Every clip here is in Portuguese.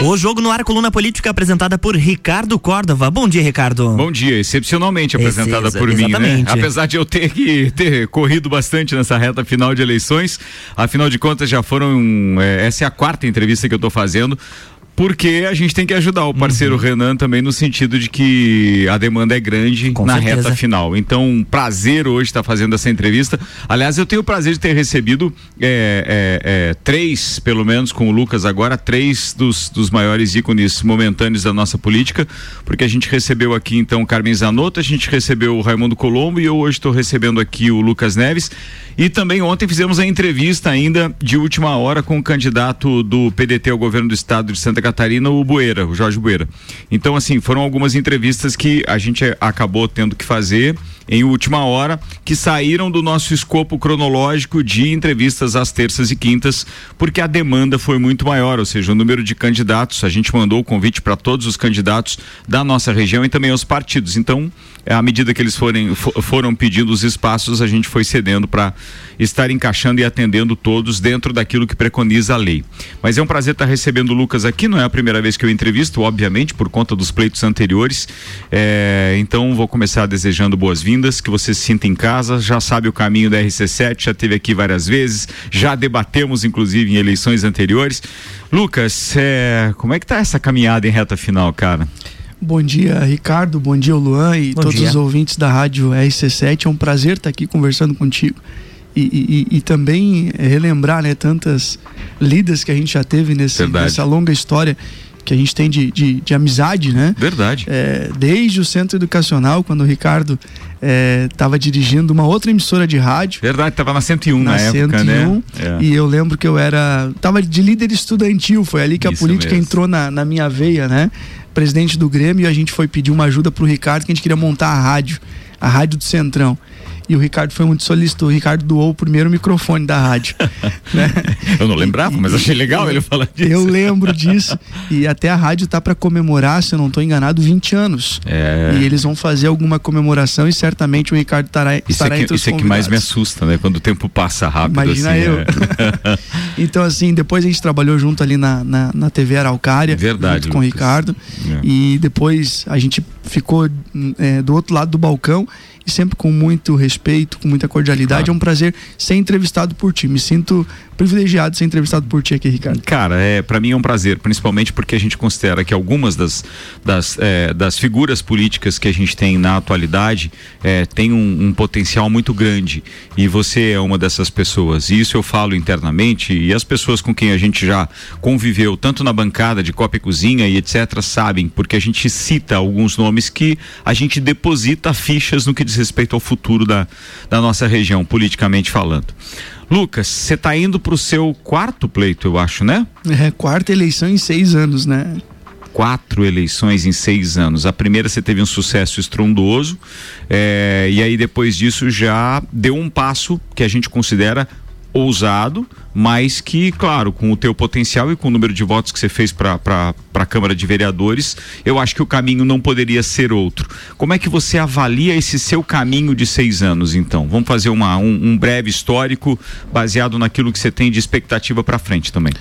O Jogo no Ar, coluna política apresentada por Ricardo Córdova. Bom dia, Ricardo. Bom dia, excepcionalmente apresentada por exatamente. mim, né? Apesar de eu ter que ter corrido bastante nessa reta final de eleições, afinal de contas já foram, é, essa é a quarta entrevista que eu estou fazendo porque a gente tem que ajudar o parceiro uhum. Renan também no sentido de que a demanda é grande Com na certeza. reta final. Então, prazer hoje estar tá fazendo essa entrevista. Aliás, eu tenho o prazer de ter recebido é, é, é, três, pelo menos com o Lucas agora, três dos, dos maiores ícones momentâneos da nossa política, porque a gente recebeu aqui então o Carmen Zanotto, a gente recebeu o Raimundo Colombo e eu hoje estou recebendo aqui o Lucas Neves. E também ontem fizemos a entrevista ainda de última hora com o candidato do PDT ao governo do estado de Santa Catarina, o Bueira, o Jorge Bueira. Então, assim, foram algumas entrevistas que a gente acabou tendo que fazer em última hora, que saíram do nosso escopo cronológico de entrevistas às terças e quintas, porque a demanda foi muito maior, ou seja, o número de candidatos, a gente mandou o convite para todos os candidatos da nossa região e também aos partidos. Então, à medida que eles forem, foram pedindo os espaços, a gente foi cedendo para estar encaixando e atendendo todos dentro daquilo que preconiza a lei. Mas é um prazer estar recebendo o Lucas aqui, não é a primeira vez que eu entrevisto, obviamente, por conta dos pleitos anteriores. É, então, vou começar desejando boas-vindas, que você se sinta em casa, já sabe o caminho da RC7, já teve aqui várias vezes, já debatemos, inclusive, em eleições anteriores. Lucas, é, como é que tá essa caminhada em reta final, cara? Bom dia, Ricardo. Bom dia, Luan e Bom todos dia. os ouvintes da rádio RC7. É um prazer estar aqui conversando contigo. E, e, e, também relembrar né, tantas lidas que a gente já teve nesse, nessa longa história que a gente tem de, de, de amizade, né? Verdade. É, desde o centro educacional, quando o Ricardo estava é, dirigindo uma outra emissora de rádio. Verdade, estava na 101 na, na época, 101, né? É. E eu lembro que eu era. Tava de líder estudantil, foi ali que a política mesmo. entrou na, na minha veia, né? Presidente do Grêmio, e a gente foi pedir uma ajuda pro Ricardo, que a gente queria montar a rádio, a rádio do Centrão. E o Ricardo foi muito solícito. O Ricardo doou o primeiro microfone da rádio. né? Eu não lembrava, mas achei legal ele falar disso. Eu lembro disso. E até a rádio tá para comemorar, se eu não estou enganado, 20 anos. É. E eles vão fazer alguma comemoração e certamente o Ricardo estará, isso estará é que, entre os Isso é que mais me assusta, né? Quando o tempo passa rápido. Imagina assim, eu. É. então, assim, depois a gente trabalhou junto ali na, na, na TV Araucária. Verdade. Junto com o Ricardo. É. E depois a gente ficou é, do outro lado do balcão e sempre com muito respeito, com muita cordialidade. Claro. É um prazer ser entrevistado por ti. Me sinto privilegiado de ser entrevistado por ti aqui, Ricardo. Cara, é, para mim é um prazer, principalmente porque a gente considera que algumas das, das, é, das figuras políticas que a gente tem na atualidade é, tem um, um, potencial muito grande e você é uma dessas pessoas. E isso eu falo internamente e as pessoas com quem a gente já conviveu, tanto na bancada de Copa e Cozinha e etc., sabem, porque a gente cita alguns nomes que a gente deposita fichas no que diz respeito ao futuro da, da nossa região, politicamente falando. Lucas, você está indo para o seu quarto pleito, eu acho, né? É, quarta eleição em seis anos, né? Quatro eleições em seis anos. A primeira você teve um sucesso estrondoso, é, e aí depois disso já deu um passo que a gente considera ousado, mas que, claro, com o teu potencial e com o número de votos que você fez para a Câmara de Vereadores, eu acho que o caminho não poderia ser outro. Como é que você avalia esse seu caminho de seis anos, então? Vamos fazer uma, um, um breve histórico baseado naquilo que você tem de expectativa para frente também.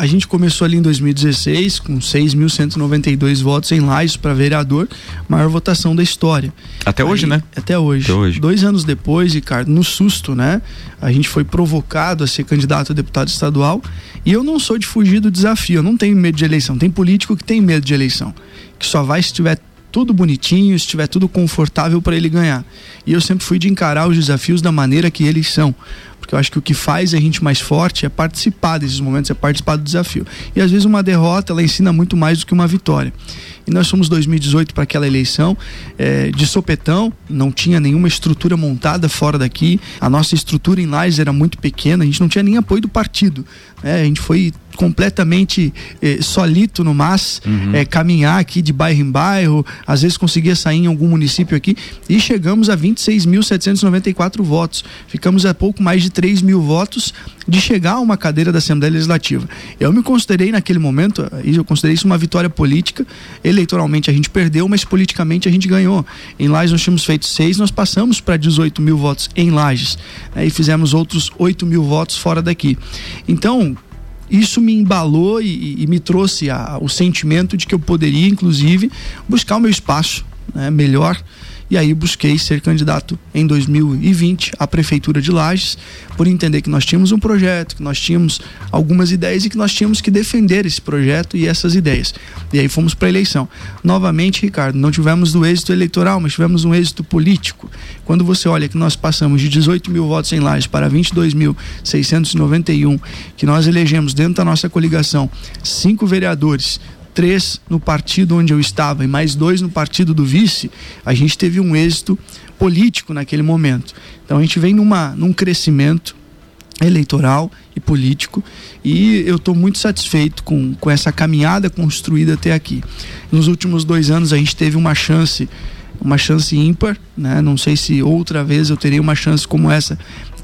A gente começou ali em 2016 com 6.192 votos em Lages para vereador, maior votação da história. Até Aí, hoje, né? Até hoje. até hoje. Dois anos depois, Ricardo, no susto, né? A gente foi provocado a ser candidato a deputado estadual e eu não sou de fugir do desafio, eu não tenho medo de eleição. Tem político que tem medo de eleição, que só vai se tiver tudo bonitinho, se tiver tudo confortável para ele ganhar. E eu sempre fui de encarar os desafios da maneira que eles são porque eu acho que o que faz a gente mais forte é participar desses momentos, é participar do desafio. E às vezes uma derrota ela ensina muito mais do que uma vitória. E nós fomos 2018 para aquela eleição é, de sopetão, não tinha nenhuma estrutura montada fora daqui. A nossa estrutura em Lages era muito pequena, a gente não tinha nem apoio do partido. Né? A gente foi completamente eh, solito no MAS, uhum. eh, caminhar aqui de bairro em bairro, às vezes conseguia sair em algum município aqui e chegamos a 26.794 votos. Ficamos a pouco mais de 3 mil votos de chegar a uma cadeira da Assembleia Legislativa. Eu me considerei naquele momento, eu considerei isso uma vitória política. Eleitoralmente a gente perdeu, mas politicamente a gente ganhou. Em Lages nós tínhamos feito seis, nós passamos para 18 mil votos em Lages né, e fizemos outros 8 mil votos fora daqui. Então, isso me embalou e, e me trouxe a, o sentimento de que eu poderia, inclusive, buscar o meu espaço né, melhor e aí busquei ser candidato em 2020 à prefeitura de Lages, por entender que nós tínhamos um projeto, que nós tínhamos algumas ideias e que nós tínhamos que defender esse projeto e essas ideias. E aí fomos para a eleição. Novamente, Ricardo, não tivemos o êxito eleitoral, mas tivemos um êxito político. Quando você olha que nós passamos de 18 mil votos em Lages para 22.691, que nós elegemos dentro da nossa coligação cinco vereadores, três no partido onde eu estava e mais dois no partido do vice, a gente teve um êxito político naquele momento. Então a gente vem numa, num crescimento eleitoral e político e eu estou muito satisfeito com, com essa caminhada construída até aqui. Nos últimos dois anos a gente teve uma chance uma chance ímpar, né? Não sei se outra vez eu terei uma chance como essa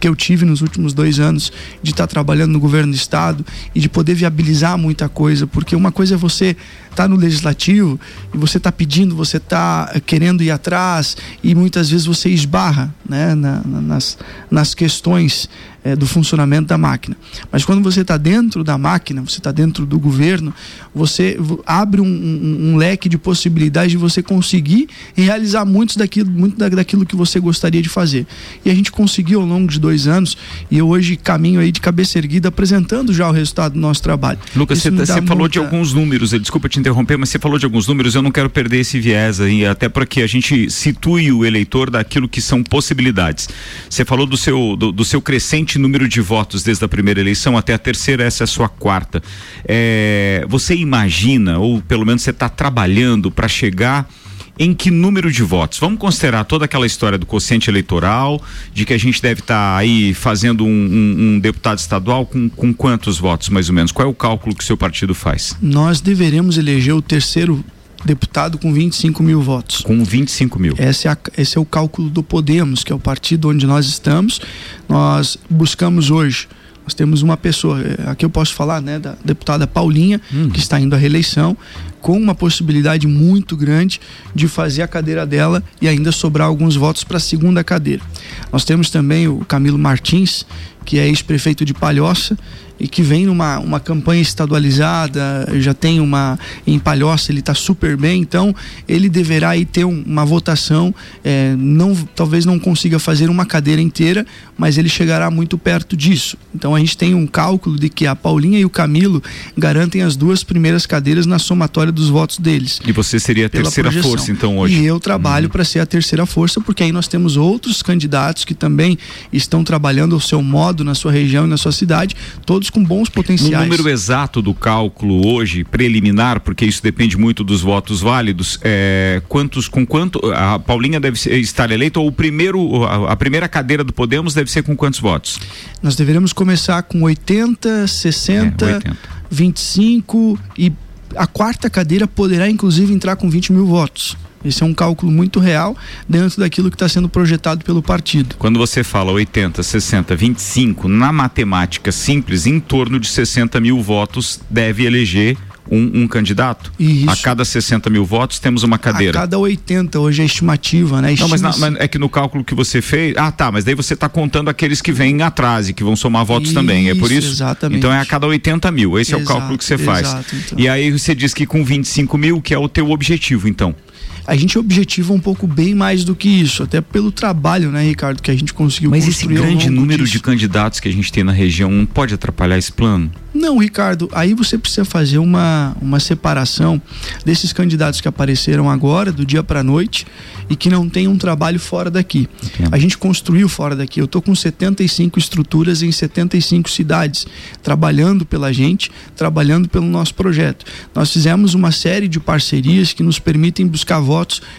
que eu tive nos últimos dois anos de estar trabalhando no governo do estado e de poder viabilizar muita coisa, porque uma coisa é você estar tá no legislativo e você está pedindo, você está querendo ir atrás e muitas vezes você esbarra né, na, nas, nas questões é, do funcionamento da máquina. Mas quando você está dentro da máquina, você está dentro do governo, você abre um, um, um, leque de possibilidades de você conseguir realizar muitos daquilo, muito daquilo que você gostaria de fazer. E a gente conseguiu ao longo de dois anos e eu hoje caminho aí de cabeça erguida apresentando já o resultado do nosso trabalho. Lucas, você, você falou muita... de alguns números, desculpa te interromper, mas você falou de alguns números, eu não quero perder esse viés aí, até para que a gente situe o eleitor daquilo que são possibilidades. Você falou do seu, do, do seu crescente número de votos desde a primeira eleição até a terceira, essa é a sua quarta. É, você imagina, ou pelo menos você está trabalhando para chegar em que número de votos? Vamos considerar toda aquela história do quociente eleitoral, de que a gente deve estar tá aí fazendo um, um, um, deputado estadual com, com quantos votos, mais ou menos? Qual é o cálculo que o seu partido faz? Nós deveremos eleger o terceiro deputado com 25 mil votos. Com 25 mil. Esse é, a, esse é o cálculo do Podemos, que é o partido onde nós estamos. Nós buscamos hoje nós temos uma pessoa, é, aqui eu posso falar, né, da deputada Paulinha, hum. que está indo à reeleição, com uma possibilidade muito grande de fazer a cadeira dela e ainda sobrar alguns votos para a segunda cadeira. Nós temos também o Camilo Martins, que é ex-prefeito de Palhoça e que vem numa uma campanha estadualizada, já tem uma em Palhoça, ele está super bem, então ele deverá aí ter um, uma votação, é, não, talvez não consiga fazer uma cadeira inteira, mas ele chegará muito perto disso. Então a gente tem um cálculo de que a Paulinha e o Camilo garantem as duas primeiras cadeiras na somatória dos votos deles. E você seria a terceira projeção. força então hoje? E eu trabalho uhum. para ser a terceira força, porque aí nós temos outros candidatos que também estão trabalhando o seu modo na sua região e na sua cidade, todos todos com bons potenciais. O número exato do cálculo hoje, preliminar, porque isso depende muito dos votos válidos, é, quantos, com quanto, a Paulinha deve estar eleita ou o primeiro, a, a, primeira cadeira do Podemos deve ser com quantos votos? Nós deveremos começar com 80, 60, é, 80. 25 e a quarta cadeira poderá inclusive entrar com 20 mil votos. Esse é um cálculo muito real dentro daquilo que está sendo projetado pelo partido. Quando você fala 80, 60, 25, na matemática simples, em torno de 60 mil votos deve eleger um, um, candidato? Isso. A cada 60 mil votos temos uma cadeira. A cada 80, hoje é estimativa, né? Não, mas, mas, é que no cálculo que você fez. Ah, tá, mas daí você está contando aqueles que vêm atrás e que vão somar votos isso, também. É por isso? Exatamente. Então é a cada 80 mil. Esse exato, é o cálculo que você faz. Exato, então. E aí você diz que com 25 mil, que é o teu objetivo, então a gente objetiva um pouco bem mais do que isso, até pelo trabalho, né, Ricardo, que a gente conseguiu Mas esse grande número disso. de candidatos que a gente tem na região não pode atrapalhar esse plano? Não, Ricardo, aí você precisa fazer uma, uma separação desses candidatos que apareceram agora, do dia para noite, e que não tem um trabalho fora daqui. Entendo. A gente construiu fora daqui. Eu estou com 75 estruturas em 75 cidades, trabalhando pela gente, trabalhando pelo nosso projeto. Nós fizemos uma série de parcerias que nos permitem buscar votos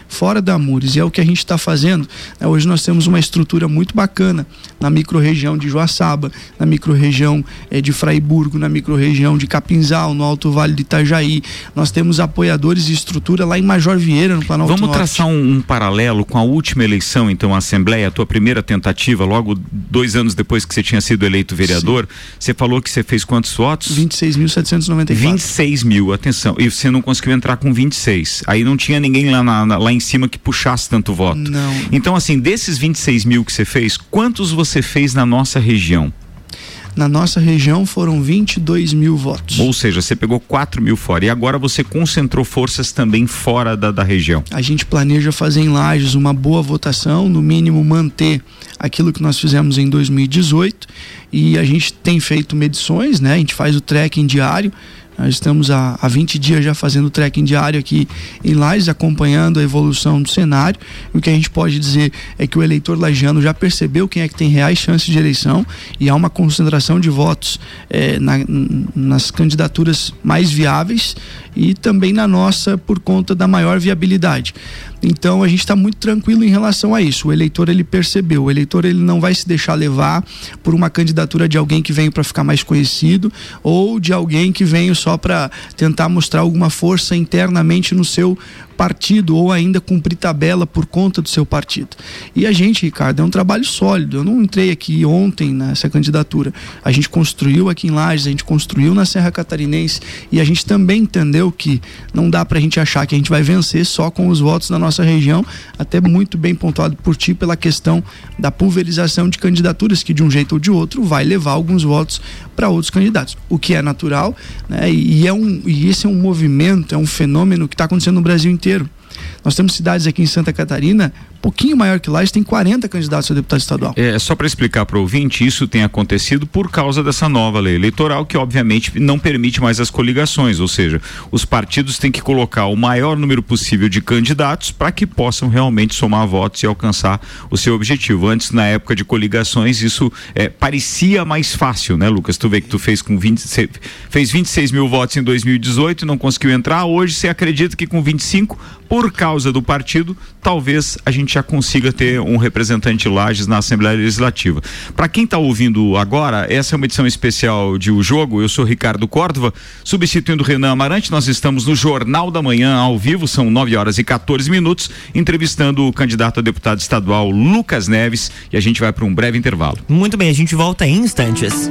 fora da Mures, e é o que a gente está fazendo. Né? Hoje nós temos uma estrutura muito bacana na microrregião de Joaçaba, na microrregião eh, de Fraiburgo, na microrregião de Capinzal, no Alto Vale de Itajaí. Nós temos apoiadores de estrutura lá em Major Vieira, no Planalto Vamos Norte. traçar um, um, paralelo com a última eleição, então, a Assembleia, a tua primeira tentativa, logo dois anos depois que você tinha sido eleito vereador. Sim. Você falou que você fez quantos votos? 26.794. 26 mil, atenção. E você não conseguiu entrar com 26. Aí não tinha ninguém lá, na, na, lá em cima que puxasse tanto voto. Não. Então, assim, desses 26 mil que você fez, quantos você fez na nossa região? Na nossa região foram 22 mil votos. Ou seja, você pegou 4 mil fora e agora você concentrou forças também fora da, da região. A gente planeja fazer em Lages uma boa votação, no mínimo manter aquilo que nós fizemos em 2018 e a gente tem feito medições, né? A gente faz o tracking diário nós estamos há, há 20 dias já fazendo trekking diário aqui em Lages, acompanhando a evolução do cenário. E o que a gente pode dizer é que o eleitor lagiano já percebeu quem é que tem reais chances de eleição e há uma concentração de votos é, na, nas candidaturas mais viáveis e também na nossa por conta da maior viabilidade. Então a gente está muito tranquilo em relação a isso. O eleitor ele percebeu, o eleitor ele não vai se deixar levar por uma candidatura de alguém que veio para ficar mais conhecido ou de alguém que veio só para tentar mostrar alguma força internamente no seu partido ou ainda cumprir tabela por conta do seu partido. E a gente, Ricardo, é um trabalho sólido. Eu não entrei aqui ontem nessa candidatura. A gente construiu aqui em Lages, a gente construiu na Serra Catarinense e a gente também entendeu que não dá para a gente achar que a gente vai vencer só com os votos da nossa região, até muito bem pontuado por ti pela questão da pulverização de candidaturas que de um jeito ou de outro vai levar alguns votos para outros candidatos, o que é natural, né? E, é um e esse é um movimento, é um fenômeno que está acontecendo no Brasil inteiro. Nós temos cidades aqui em Santa Catarina pouquinho maior que lá, eles têm 40 candidatos a deputado estadual. É, só para explicar para o ouvinte, isso tem acontecido por causa dessa nova lei eleitoral que obviamente não permite mais as coligações, ou seja, os partidos têm que colocar o maior número possível de candidatos para que possam realmente somar votos e alcançar o seu objetivo. Antes, na época de coligações, isso é, parecia mais fácil, né, Lucas? Tu vê que tu fez com 20, fez 26 mil votos em 2018 e não conseguiu entrar. Hoje você acredita que com 25, por causa do partido, talvez a gente já consiga ter um representante Lages na Assembleia Legislativa. Para quem está ouvindo agora, essa é uma edição especial de O Jogo. Eu sou Ricardo Córdova, substituindo Renan Amarante. Nós estamos no Jornal da Manhã ao vivo, são 9 horas e 14 minutos, entrevistando o candidato a deputado estadual Lucas Neves e a gente vai para um breve intervalo. Muito bem, a gente volta em instantes.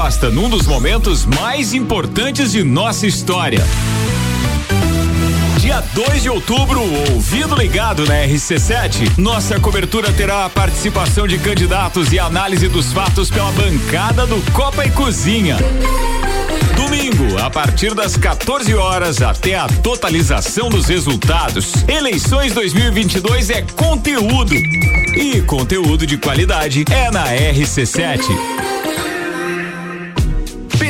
gosta num dos momentos mais importantes de nossa história. Dia 2 de outubro, ouvido ligado na RC7, nossa cobertura terá a participação de candidatos e análise dos fatos pela bancada do Copa e Cozinha. Domingo, a partir das 14 horas até a totalização dos resultados. Eleições 2022 é conteúdo. E conteúdo de qualidade é na RC7.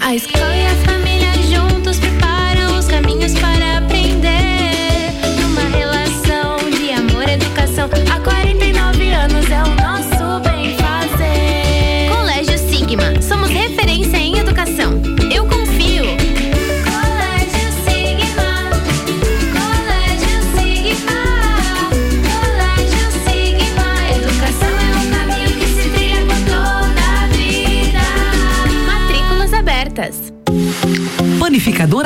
A escola e a família juntos preparam os caminhos para aprender. Numa relação de amor e educação, há 49 anos é o nosso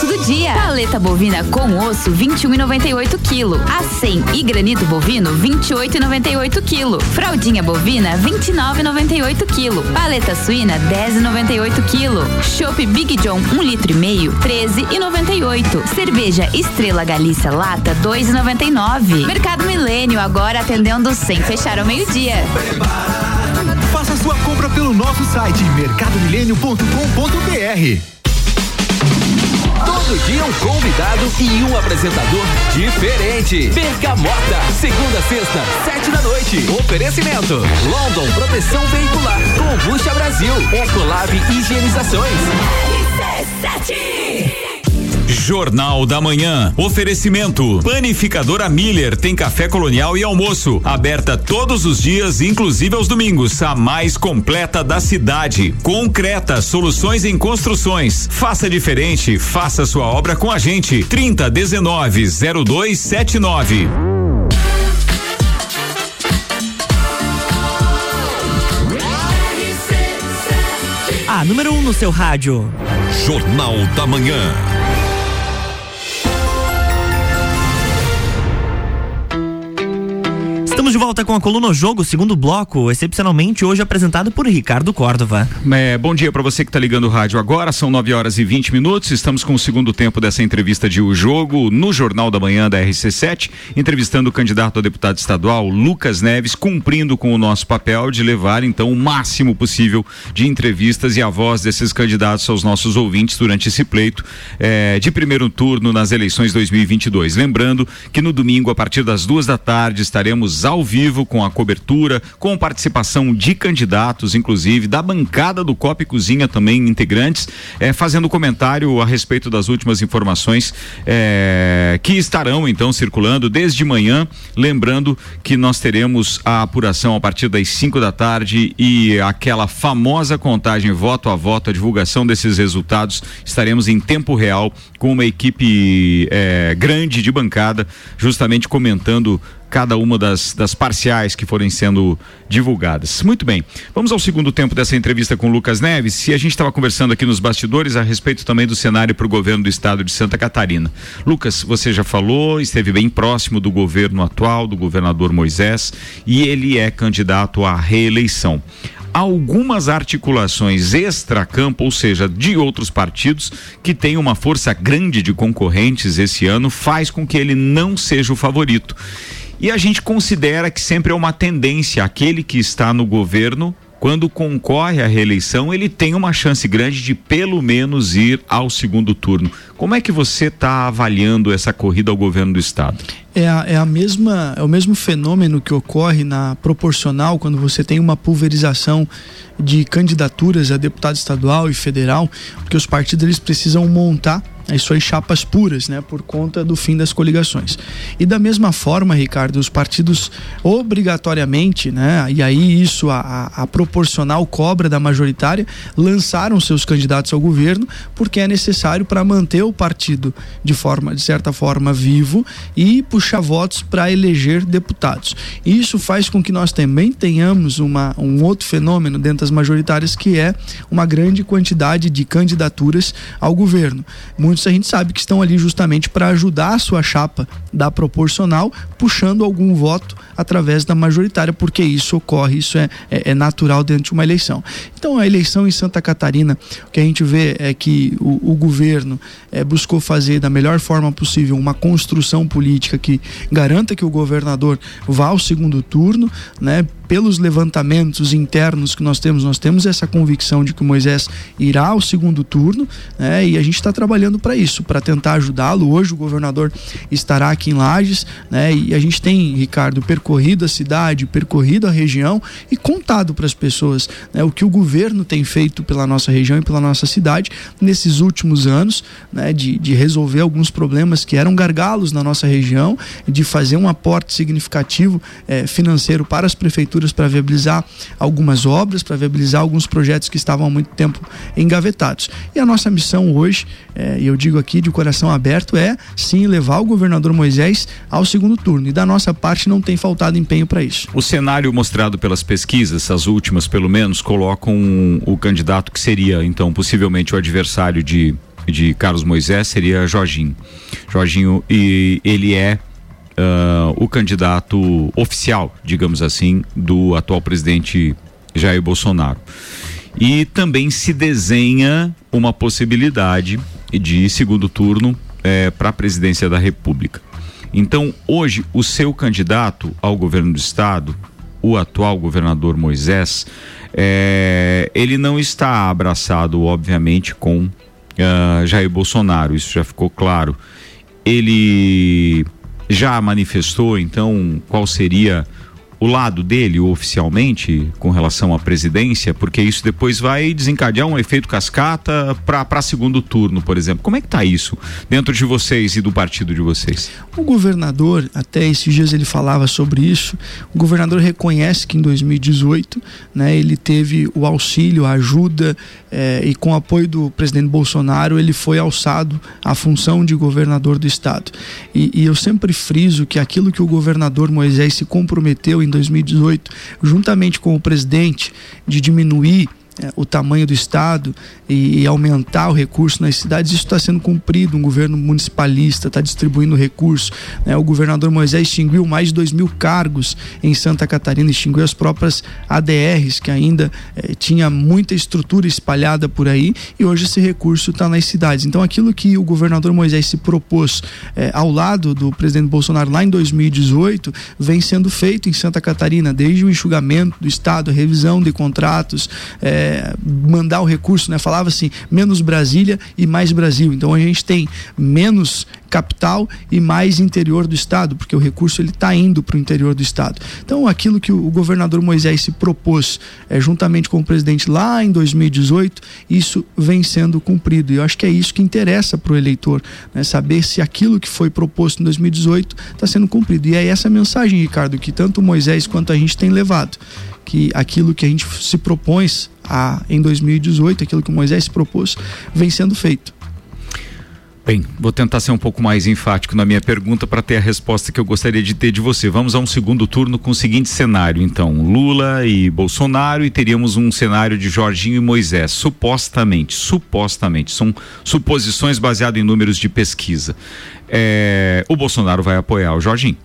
Do dia. Paleta bovina com osso 21,98 kg. A 100 e granito bovino 28,98 kg. Fraldinha bovina 29,98 kg. Paleta suína 10,98 kg. Chopp Big John 1 um litro e meio 13,98. Cerveja Estrela Galícia lata 2,99. Mercado Milênio agora atendendo sem fechar ao meio-dia. Faça sua compra pelo nosso site mercadomilênio.com.br. Todo dia um convidado e um apresentador diferente. Bergamota, segunda sexta, sete da noite. Oferecimento: London Proteção Veicular, Combucha Brasil, Ecolab Higienizações. RC7 Jornal da Manhã. Oferecimento. Panificadora Miller tem café colonial e almoço. Aberta todos os dias, inclusive aos domingos. A mais completa da cidade. Concreta, soluções em construções. Faça diferente, faça sua obra com a gente. 30 19 0279. A número 1 um no seu rádio. Jornal da Manhã. Estamos de volta com a coluna Jogo, segundo bloco, excepcionalmente hoje apresentado por Ricardo Córdova. É, bom dia para você que está ligando o rádio agora, são 9 horas e 20 minutos. Estamos com o segundo tempo dessa entrevista de O Jogo no Jornal da Manhã da RC7, entrevistando o candidato a deputado estadual, Lucas Neves, cumprindo com o nosso papel de levar então o máximo possível de entrevistas e a voz desses candidatos aos nossos ouvintes durante esse pleito é, de primeiro turno nas eleições 2022. Lembrando que no domingo, a partir das duas da tarde, estaremos ao vivo com a cobertura, com participação de candidatos, inclusive da bancada do Copa e Cozinha também integrantes, é, fazendo comentário a respeito das últimas informações é, que estarão então circulando desde manhã. Lembrando que nós teremos a apuração a partir das 5 da tarde e aquela famosa contagem voto a voto, a divulgação desses resultados, estaremos em tempo real com uma equipe é, grande de bancada, justamente comentando cada uma das, das parciais que forem sendo divulgadas. Muito bem, vamos ao segundo tempo dessa entrevista com Lucas Neves. Se a gente estava conversando aqui nos bastidores a respeito também do cenário para o governo do estado de Santa Catarina. Lucas, você já falou, esteve bem próximo do governo atual, do governador Moisés, e ele é candidato à reeleição algumas articulações extra-campo, ou seja, de outros partidos, que têm uma força grande de concorrentes esse ano, faz com que ele não seja o favorito. E a gente considera que sempre é uma tendência aquele que está no governo quando concorre à reeleição, ele tem uma chance grande de pelo menos ir ao segundo turno. Como é que você está avaliando essa corrida ao governo do estado? É a, é a mesma é o mesmo fenômeno que ocorre na proporcional quando você tem uma pulverização de candidaturas a deputado estadual e federal, porque os partidos eles precisam montar as suas chapas puras, né, por conta do fim das coligações. E da mesma forma, Ricardo, os partidos obrigatoriamente, né, e aí isso a, a, a proporcional cobra da majoritária, lançaram seus candidatos ao governo porque é necessário para manter o partido de forma, de certa forma, vivo e puxar votos para eleger deputados. Isso faz com que nós também tenhamos uma, um outro fenômeno dentro das majoritárias que é uma grande quantidade de candidaturas ao governo. Muitos a gente sabe que estão ali justamente para ajudar a sua chapa da proporcional, puxando algum voto através da majoritária, porque isso ocorre, isso é, é, é natural dentro de uma eleição. Então, a eleição em Santa Catarina, o que a gente vê é que o, o governo é, buscou fazer da melhor forma possível uma construção política que garanta que o governador vá ao segundo turno, né? pelos levantamentos internos que nós temos, nós temos essa convicção de que o Moisés irá ao segundo turno, né? E a gente está trabalhando para isso, para tentar ajudá-lo. Hoje o governador estará aqui em Lages, né? E a gente tem, Ricardo, percorrido a cidade, percorrido a região e contado para as pessoas né? o que o governo tem feito pela nossa região e pela nossa cidade nesses últimos anos, né? De, de resolver alguns problemas que eram gargalos na nossa região, de fazer um aporte significativo eh, financeiro para as prefeituras para viabilizar algumas obras, para viabilizar alguns projetos que estavam há muito tempo engavetados. E a nossa missão hoje, eh, e eu digo aqui de coração aberto, é sim levar o governador Moisés ao segundo turno. E da nossa parte não tem faltado empenho para isso. O cenário mostrado pelas pesquisas, as últimas pelo menos, colocam o candidato que seria então possivelmente o adversário de de Carlos Moisés seria Jorginho. Jorginho e ele é uh, o candidato oficial, digamos assim, do atual presidente Jair Bolsonaro. E também se desenha uma possibilidade de segundo turno eh, para a presidência da República. Então, hoje, o seu candidato ao governo do estado, o atual governador Moisés, eh, ele não está abraçado, obviamente, com uh, Jair Bolsonaro, isso já ficou claro. Ele já manifestou, então, qual seria o lado dele oficialmente com relação à presidência, porque isso depois vai desencadear um efeito cascata para segundo turno, por exemplo. Como é que está isso dentro de vocês e do partido de vocês? O governador, até esses dias ele falava sobre isso. O governador reconhece que em 2018, né, ele teve o auxílio, a ajuda eh, e com o apoio do presidente Bolsonaro ele foi alçado à função de governador do estado. E, e eu sempre friso que aquilo que o governador Moisés se comprometeu em 2018, juntamente com o presidente, de diminuir é, o tamanho do Estado e, aumentar o recurso nas cidades, isso está sendo cumprido. Um governo municipalista está distribuindo recursos. Né? O governador Moisés extinguiu mais de dois mil cargos em Santa Catarina, extinguiu as próprias ADRs, que ainda eh, tinha muita estrutura espalhada por aí, e hoje esse recurso está nas cidades. Então, aquilo que o governador Moisés se propôs eh, ao lado do presidente Bolsonaro lá em 2018 vem sendo feito em Santa Catarina, desde o enxugamento do Estado, a revisão de contratos. Eh, mandar o recurso, né? Falava assim, menos Brasília e mais Brasil. Então a gente tem menos capital e mais interior do estado, porque o recurso ele está indo para o interior do estado. Então aquilo que o governador Moisés se propôs, é, juntamente com o presidente lá em 2018, isso vem sendo cumprido. E eu acho que é isso que interessa para o eleitor, né? saber se aquilo que foi proposto em 2018 está sendo cumprido. E é essa mensagem, Ricardo, que tanto Moisés quanto a gente tem levado que aquilo que a gente se propõe a, em 2018, aquilo que Moisés se propôs, vem sendo feito. Bem, vou tentar ser um pouco mais enfático na minha pergunta para ter a resposta que eu gostaria de ter de você. Vamos a um segundo turno com o seguinte cenário, então: Lula e Bolsonaro e teríamos um cenário de Jorginho e Moisés, supostamente, supostamente, são suposições baseadas em números de pesquisa. É, o Bolsonaro vai apoiar o Jorginho.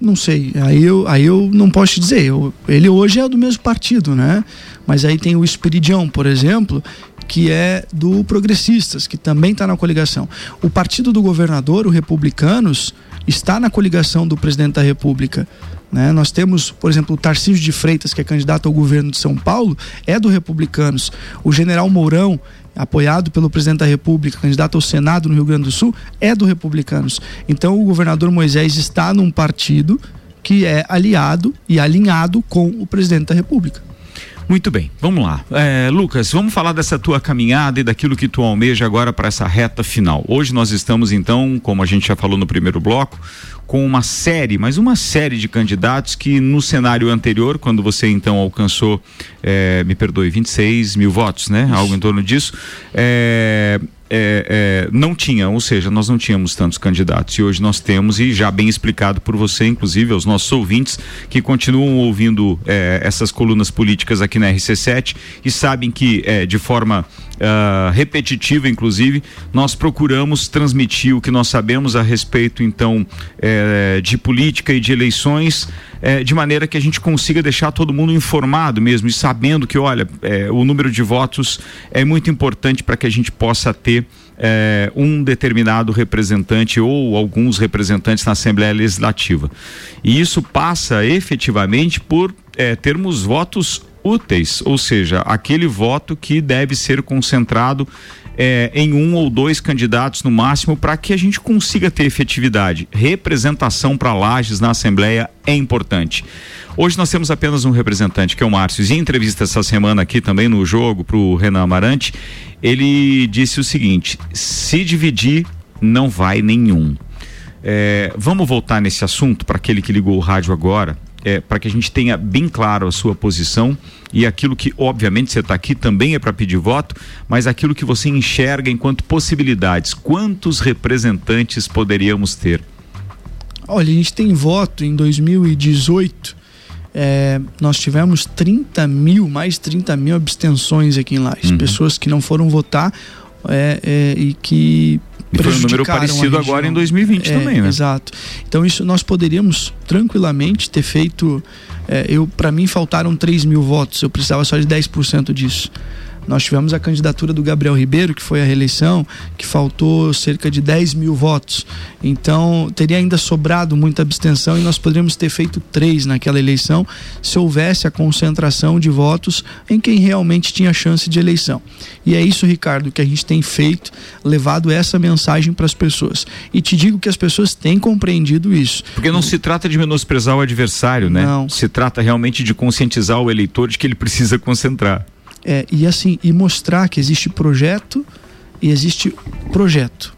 Não sei, aí eu, aí eu não posso te dizer. Eu, ele hoje é do mesmo partido, né? Mas aí tem o Espiridião, por exemplo, que é do Progressistas, que também está na coligação. O partido do governador, o Republicanos, está na coligação do presidente da República. Né? Nós temos, por exemplo, o Tarcísio de Freitas, que é candidato ao governo de São Paulo, é do Republicanos. O general Mourão, apoiado pelo presidente da República, candidato ao Senado no Rio Grande do Sul, é do Republicanos. Então o governador Moisés está num partido que é aliado e alinhado com o presidente da República. Muito bem, vamos lá. É, Lucas, vamos falar dessa tua caminhada e daquilo que tu almeja agora para essa reta final. Hoje nós estamos, então, como a gente já falou no primeiro bloco, com uma série, mas uma série de candidatos que no cenário anterior, quando você então alcançou, é, me perdoe, 26 mil votos, né? Algo em torno disso. É, é, é, não tinha, ou seja, nós não tínhamos tantos candidatos. E hoje nós temos e já bem explicado por você, inclusive aos nossos ouvintes que continuam ouvindo é, essas colunas políticas aqui na RC7 e sabem que é, de forma uh, repetitiva, inclusive, nós procuramos transmitir o que nós sabemos a respeito, então, eh, de política e de eleições, eh, de maneira que a gente consiga deixar todo mundo informado mesmo e sabendo que, olha, eh, o número de votos é muito importante para que a gente possa ter é, um determinado representante ou alguns representantes na Assembleia Legislativa. E isso passa efetivamente por é, termos votos úteis, ou seja, aquele voto que deve ser concentrado é, em um ou dois candidatos no máximo para que a gente consiga ter efetividade. Representação para Lages na Assembleia é importante. Hoje nós temos apenas um representante, que é o Márcio. E em entrevista essa semana aqui também no jogo para o Renan Amarante, ele disse o seguinte: se dividir, não vai nenhum. É, vamos voltar nesse assunto para aquele que ligou o rádio agora, é, para que a gente tenha bem claro a sua posição e aquilo que, obviamente, você está aqui também é para pedir voto, mas aquilo que você enxerga enquanto possibilidades. Quantos representantes poderíamos ter? Olha, a gente tem voto em 2018 é, nós tivemos 30 mil, mais 30 mil abstenções aqui em Lages. Uhum. Pessoas que não foram votar é, é, e que. E foi um número parecido agora em 2020 é, também, né? Exato. Então, isso nós poderíamos tranquilamente ter feito. É, eu Para mim, faltaram 3 mil votos, eu precisava só de 10% disso. Nós tivemos a candidatura do Gabriel Ribeiro, que foi a reeleição, que faltou cerca de 10 mil votos. Então, teria ainda sobrado muita abstenção e nós poderíamos ter feito três naquela eleição se houvesse a concentração de votos em quem realmente tinha chance de eleição. E é isso, Ricardo, que a gente tem feito, levado essa mensagem para as pessoas. E te digo que as pessoas têm compreendido isso. Porque não se trata de menosprezar o adversário, né? Não. Se trata realmente de conscientizar o eleitor de que ele precisa concentrar. É, e assim, e mostrar que existe projeto e existe projeto.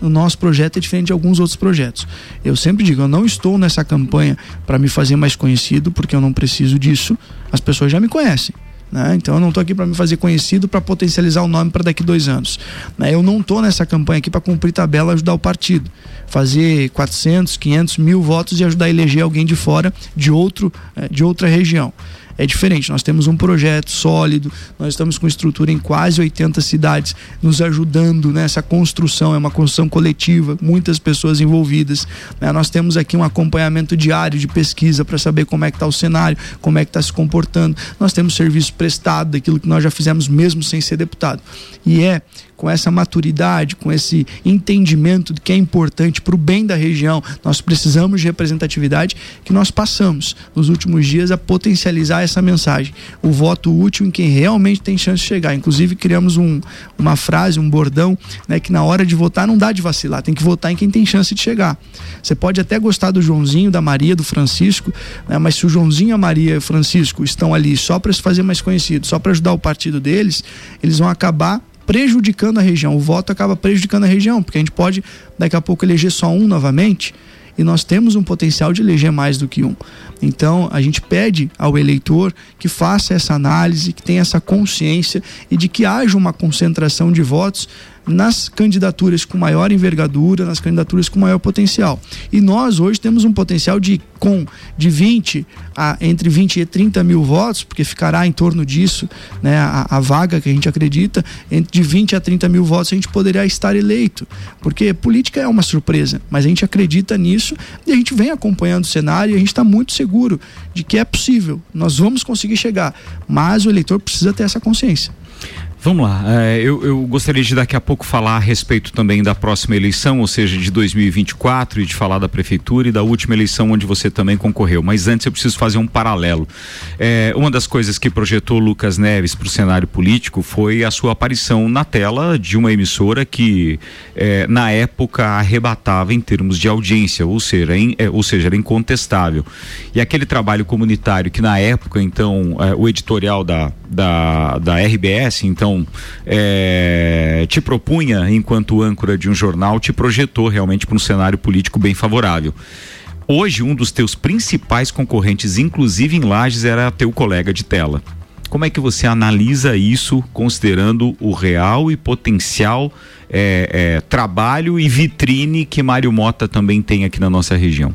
O nosso projeto é diferente de alguns outros projetos. Eu sempre digo, eu não estou nessa campanha para me fazer mais conhecido, porque eu não preciso disso. As pessoas já me conhecem. Né? Então eu não estou aqui para me fazer conhecido para potencializar o nome para daqui dois anos. Né? Eu não estou nessa campanha aqui para cumprir tabela ajudar o partido, fazer 400, 500 mil votos e ajudar a eleger alguém de fora de outro, eh, de outra região é diferente. Nós temos um projeto sólido, nós estamos com estrutura em quase 80 cidades, nos ajudando nessa construção, é uma construção coletiva, muitas pessoas envolvidas. Né? Nós temos aqui um acompanhamento diário de pesquisa para saber como é que está o cenário, como é que está se comportando. Nós temos serviço prestado daquilo que nós já fizemos mesmo sem ser deputado. E é com essa maturidade, com esse entendimento de que é importante para o bem da região, nós precisamos de representatividade, que nós passamos nos últimos dias a potencializar essa mensagem. O voto útil em quem realmente tem chance de chegar. Inclusive, criamos um, uma frase, um bordão, né, que na hora de votar não dá de vacilar, tem que votar em quem tem chance de chegar. Você pode até gostar do Joãozinho, da Maria, do Francisco, né, mas se o Joãozinho, a Maria e o Francisco estão ali só para se fazer mais conhecido, só para ajudar o partido deles, eles vão acabar prejudicando a região. O voto acaba prejudicando a região, porque a gente pode daqui a pouco eleger só um novamente e nós temos um potencial de eleger mais do que um. Então, a gente pede ao eleitor que faça essa análise, que tenha essa consciência e de que haja uma concentração de votos nas candidaturas com maior envergadura, nas candidaturas com maior potencial. E nós hoje temos um potencial de com de 20 a entre 20 e 30 mil votos, porque ficará em torno disso, né, a, a vaga que a gente acredita, entre de 20 a 30 mil votos a gente poderia estar eleito. Porque política é uma surpresa, mas a gente acredita nisso e a gente vem acompanhando o cenário e a gente está muito seguro de que é possível, nós vamos conseguir chegar, mas o eleitor precisa ter essa consciência. Vamos lá, é, eu, eu, gostaria de daqui a pouco falar a respeito também da próxima eleição, ou seja, de 2024 e de falar da prefeitura e da última eleição onde você também concorreu. Mas antes eu preciso fazer um paralelo. É, uma das coisas que projetou Lucas Neves para o cenário político foi a sua aparição na tela de uma emissora que é, na época arrebatava em termos de audiência, ou seja, em, é, ou seja, era incontestável. E aquele trabalho comunitário que na época, então, o editorial da, da, da RBS, então é, te propunha, enquanto âncora de um jornal, te projetou realmente para um cenário político bem favorável. Hoje, um dos teus principais concorrentes, inclusive em Lages, era teu colega de tela. Como é que você analisa isso, considerando o real e potencial é, é, trabalho e vitrine que Mário Mota também tem aqui na nossa região?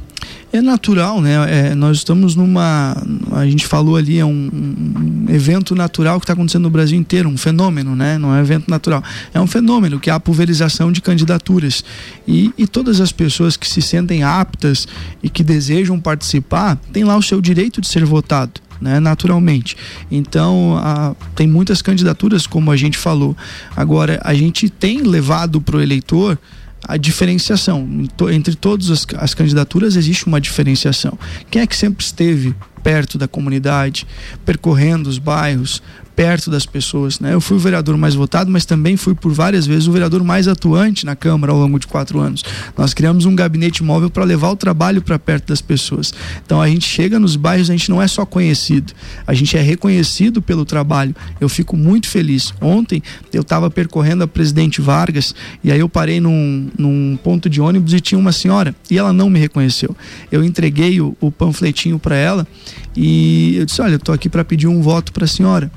É natural, né? É, nós estamos numa. A gente falou ali, é um, um evento natural que está acontecendo no Brasil inteiro, um fenômeno, né? Não é um evento natural, é um fenômeno que é a pulverização de candidaturas e, e todas as pessoas que se sentem aptas e que desejam participar têm lá o seu direito de ser votado né, naturalmente. Então, a, tem muitas candidaturas, como a gente falou. Agora, a gente tem levado para o eleitor a diferenciação. Entre todas as, as, candidaturas existe uma diferenciação. Quem é que sempre esteve perto da comunidade, percorrendo os bairros, perto das pessoas. Né? Eu fui o vereador mais votado, mas também fui por várias vezes o vereador mais atuante na Câmara ao longo de quatro anos. Nós criamos um gabinete móvel para levar o trabalho para perto das pessoas. Então a gente chega nos bairros, a gente não é só conhecido, a gente é reconhecido pelo trabalho. Eu fico muito feliz. Ontem eu estava percorrendo a Presidente Vargas e aí eu parei num, num ponto de ônibus e tinha uma senhora e ela não me reconheceu. Eu entreguei o, o panfletinho para ela e eu disse: Olha, eu estou aqui para pedir um voto para a senhora.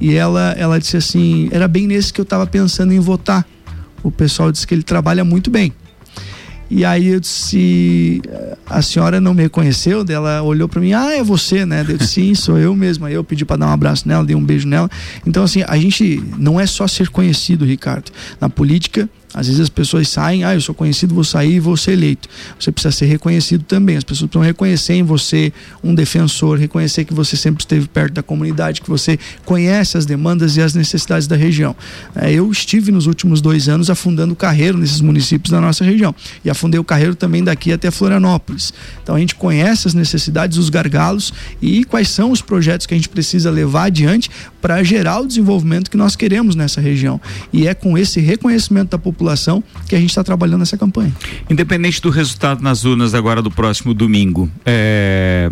E ela, ela disse assim: era bem nesse que eu estava pensando em votar. O pessoal disse que ele trabalha muito bem. E aí eu disse, a senhora não me reconheceu? Ela olhou para mim, ah, é você, né? Eu disse, sim, sou eu mesmo. Aí eu pedi para dar um abraço nela, dei um beijo nela. Então, assim, a gente não é só ser conhecido, Ricardo. Na política, às vezes as pessoas saem, ah, eu sou conhecido, vou sair e vou ser eleito. Você precisa ser reconhecido também. As pessoas precisam reconhecer em você um defensor, reconhecer que você sempre esteve perto da comunidade, que você conhece as demandas e as necessidades da região. É, eu estive nos últimos dois anos afundando o carreiro nesses municípios da nossa região. E afundei o carreiro também daqui até Florianópolis. Então a gente conhece as necessidades, os gargalos e quais são os projetos que a gente precisa levar adiante para gerar o desenvolvimento que nós queremos nessa região. E é com esse reconhecimento da população população que a gente está trabalhando nessa campanha. Independente do resultado nas urnas agora do próximo domingo, é,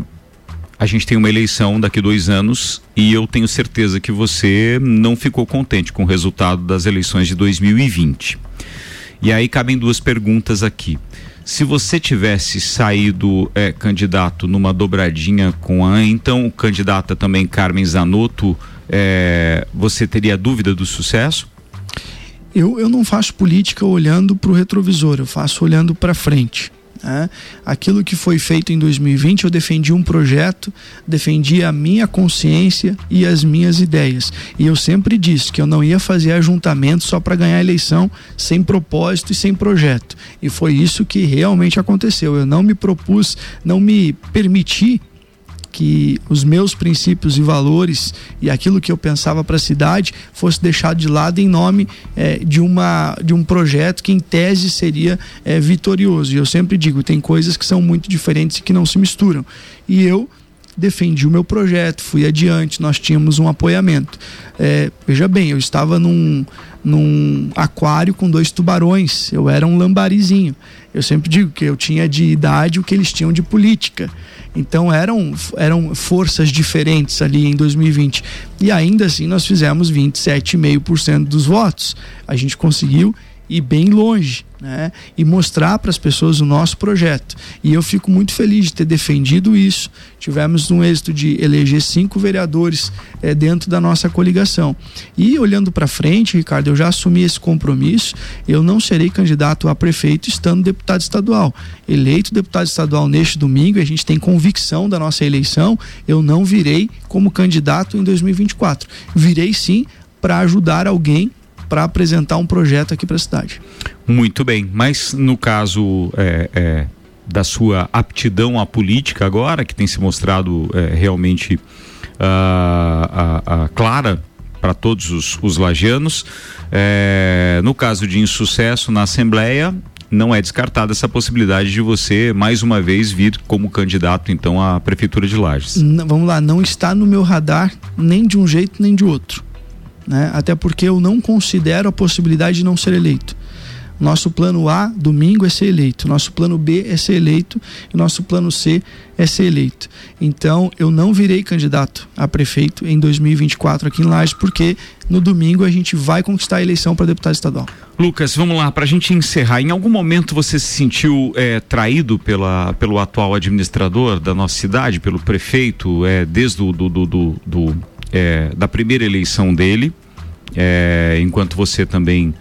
a gente tem uma eleição daqui dois anos e eu tenho certeza que você não ficou contente com o resultado das eleições de 2020. E aí cabem duas perguntas aqui. Se você tivesse saído é, candidato numa dobradinha com a então candidata também Carmen Zanotto, é, você teria dúvida do sucesso? Eu, eu não faço política olhando para o retrovisor, eu faço olhando para frente. Né? Aquilo que foi feito em 2020, eu defendi um projeto, defendi a minha consciência e as minhas ideias. E eu sempre disse que eu não ia fazer ajuntamento só para ganhar eleição, sem propósito e sem projeto. E foi isso que realmente aconteceu. Eu não me propus, não me permiti que os meus princípios e valores e aquilo que eu pensava para a cidade fosse deixado de lado em nome é, de, uma, de um projeto que, em tese, seria é, vitorioso. E eu sempre digo: tem coisas que são muito diferentes e que não se misturam. E eu defendi o meu projeto, fui adiante, nós tínhamos um apoiamento. É, veja bem, eu estava num, num aquário com dois tubarões, eu era um lambarizinho. Eu sempre digo que eu tinha de idade o que eles tinham de política. Então eram, eram forças diferentes ali em 2020. E ainda assim nós fizemos 27,5% dos votos. A gente conseguiu ir bem longe né? e mostrar para as pessoas o nosso projeto. E eu fico muito feliz de ter defendido isso. Tivemos um êxito de eleger cinco vereadores é, dentro da nossa coligação. E olhando para frente, Ricardo, eu já assumi esse compromisso. Eu não serei candidato a prefeito estando deputado estadual. Eleito deputado estadual neste domingo, a gente tem convicção da nossa eleição. Eu não virei como candidato em 2024. Virei sim para ajudar alguém para apresentar um projeto aqui para a cidade. Muito bem, mas no caso é, é, da sua aptidão à política agora, que tem se mostrado é, realmente uh, uh, uh, clara para todos os, os lagianos, é, no caso de insucesso na Assembleia, não é descartada essa possibilidade de você mais uma vez vir como candidato então à prefeitura de Lages. Não, vamos lá, não está no meu radar nem de um jeito nem de outro né? até porque eu não considero a possibilidade de não ser eleito. Nosso plano A, domingo, é ser eleito. Nosso plano B é ser eleito. E nosso plano C é ser eleito. Então, eu não virei candidato a prefeito em 2024 aqui em Lages, porque no domingo a gente vai conquistar a eleição para deputado estadual. Lucas, vamos lá, para a gente encerrar. Em algum momento você se sentiu é, traído pela, pelo atual administrador da nossa cidade, pelo prefeito, é, desde o do, do, do, do é, da primeira eleição dele, é, enquanto você também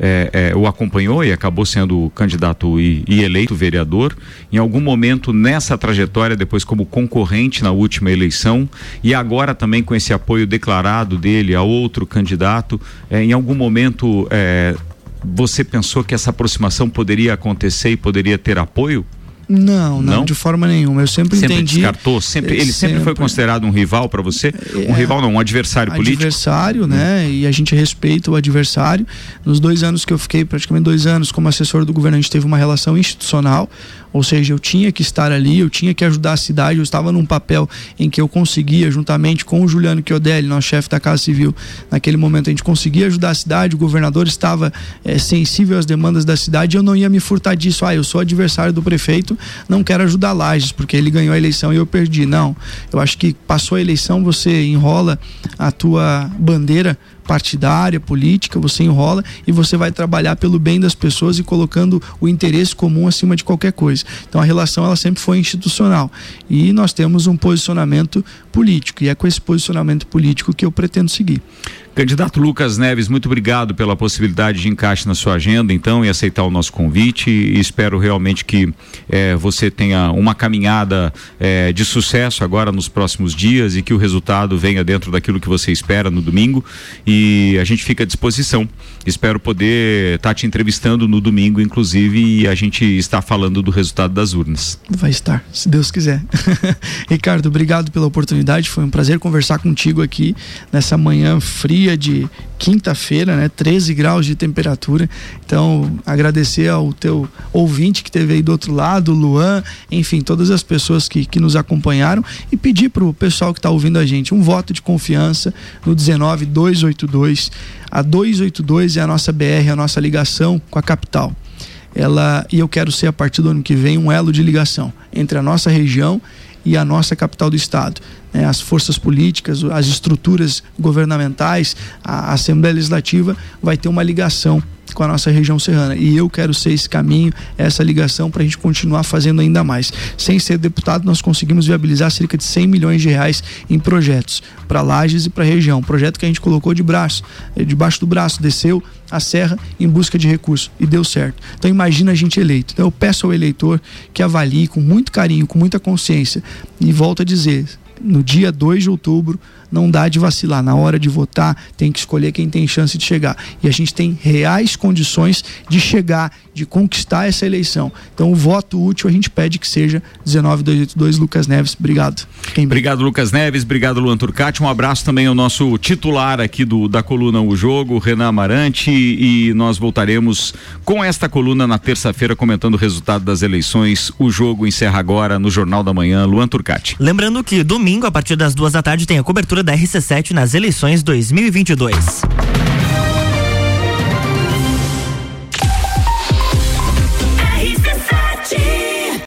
é, é, o acompanhou e acabou sendo candidato e, e, eleito vereador. Em algum momento nessa trajetória, depois como concorrente na última eleição e agora também com esse apoio declarado dele a outro candidato, é, em algum momento é, você pensou que essa aproximação poderia acontecer e poderia ter apoio? Não, não, não, de forma nenhuma. Eu sempre, sempre entendi. descartou, sempre, ele sempre, sempre foi considerado um rival para você? Um é, rival não, um adversário político? Adversário, né? Hum. E a gente respeita o adversário. Nos dois anos que eu fiquei, praticamente dois anos como assessor do governo, a gente teve uma relação institucional ou seja, eu tinha que estar ali, eu tinha que ajudar a cidade, eu estava num papel em que eu conseguia, juntamente com o Juliano Chiodelli, nosso chefe da Casa Civil, naquele momento a gente conseguia ajudar a cidade, o governador estava é, sensível às demandas da cidade, eu não ia me furtar disso, ah, eu sou adversário do prefeito, não quero ajudar Lages, porque ele ganhou a eleição e eu perdi. Não, eu acho que passou a eleição, você enrola a tua bandeira partidária, política, você enrola e você vai trabalhar pelo bem das pessoas e colocando o interesse comum acima de qualquer coisa. Então a relação ela sempre foi institucional e nós temos um posicionamento político e é com esse posicionamento político que eu pretendo seguir. Candidato Lucas Neves, muito obrigado pela possibilidade de encaixe na sua agenda, então, e aceitar o nosso convite. E espero realmente que eh, você tenha uma caminhada eh, de sucesso agora nos próximos dias e que o resultado venha dentro daquilo que você espera no domingo. E a gente fica à disposição. Espero poder estar tá te entrevistando no domingo, inclusive, e a gente está falando do resultado das urnas. Vai estar, se Deus quiser. Ricardo, obrigado pela oportunidade. Foi um prazer conversar contigo aqui nessa manhã fria de quinta-feira, né? 13 graus de temperatura. Então, agradecer ao teu ouvinte que teve aí do outro lado, Luan, enfim, todas as pessoas que, que nos acompanharam e pedir para o pessoal que está ouvindo a gente um voto de confiança no 19282. A 282 é a nossa BR, a nossa ligação com a capital. Ela e eu quero ser a partir do ano que vem um elo de ligação entre a nossa região e a nossa capital do estado. Né? As forças políticas, as estruturas governamentais, a Assembleia Legislativa vai ter uma ligação com a nossa região serrana. E eu quero ser esse caminho, essa ligação para a gente continuar fazendo ainda mais. Sem ser deputado, nós conseguimos viabilizar cerca de 100 milhões de reais em projetos para Lages e para a região. Projeto que a gente colocou de braço, eh, debaixo do braço, desceu a serra em busca de recursos e deu certo. Então imagina a gente eleito. Então eu peço ao eleitor que avalie com muito carinho, com muita consciência e volto a dizer, no dia 2 de outubro, não dá de vacilar. Na hora de votar, tem que escolher quem tem chance de chegar. E a gente tem reais condições de chegar, de conquistar essa eleição. Então, o voto útil a gente pede que seja 19282 Lucas Neves. Obrigado. Quem obrigado, Lucas Neves. Obrigado, Luan Turcati. Um abraço também ao nosso titular aqui do da coluna O Jogo, Renan Amarante. E nós voltaremos com esta coluna na terça-feira comentando o resultado das eleições. O jogo encerra agora no Jornal da Manhã. Luan Turcati. Lembrando que domingo, a partir das duas da tarde, tem a cobertura da RC7 nas eleições 2022.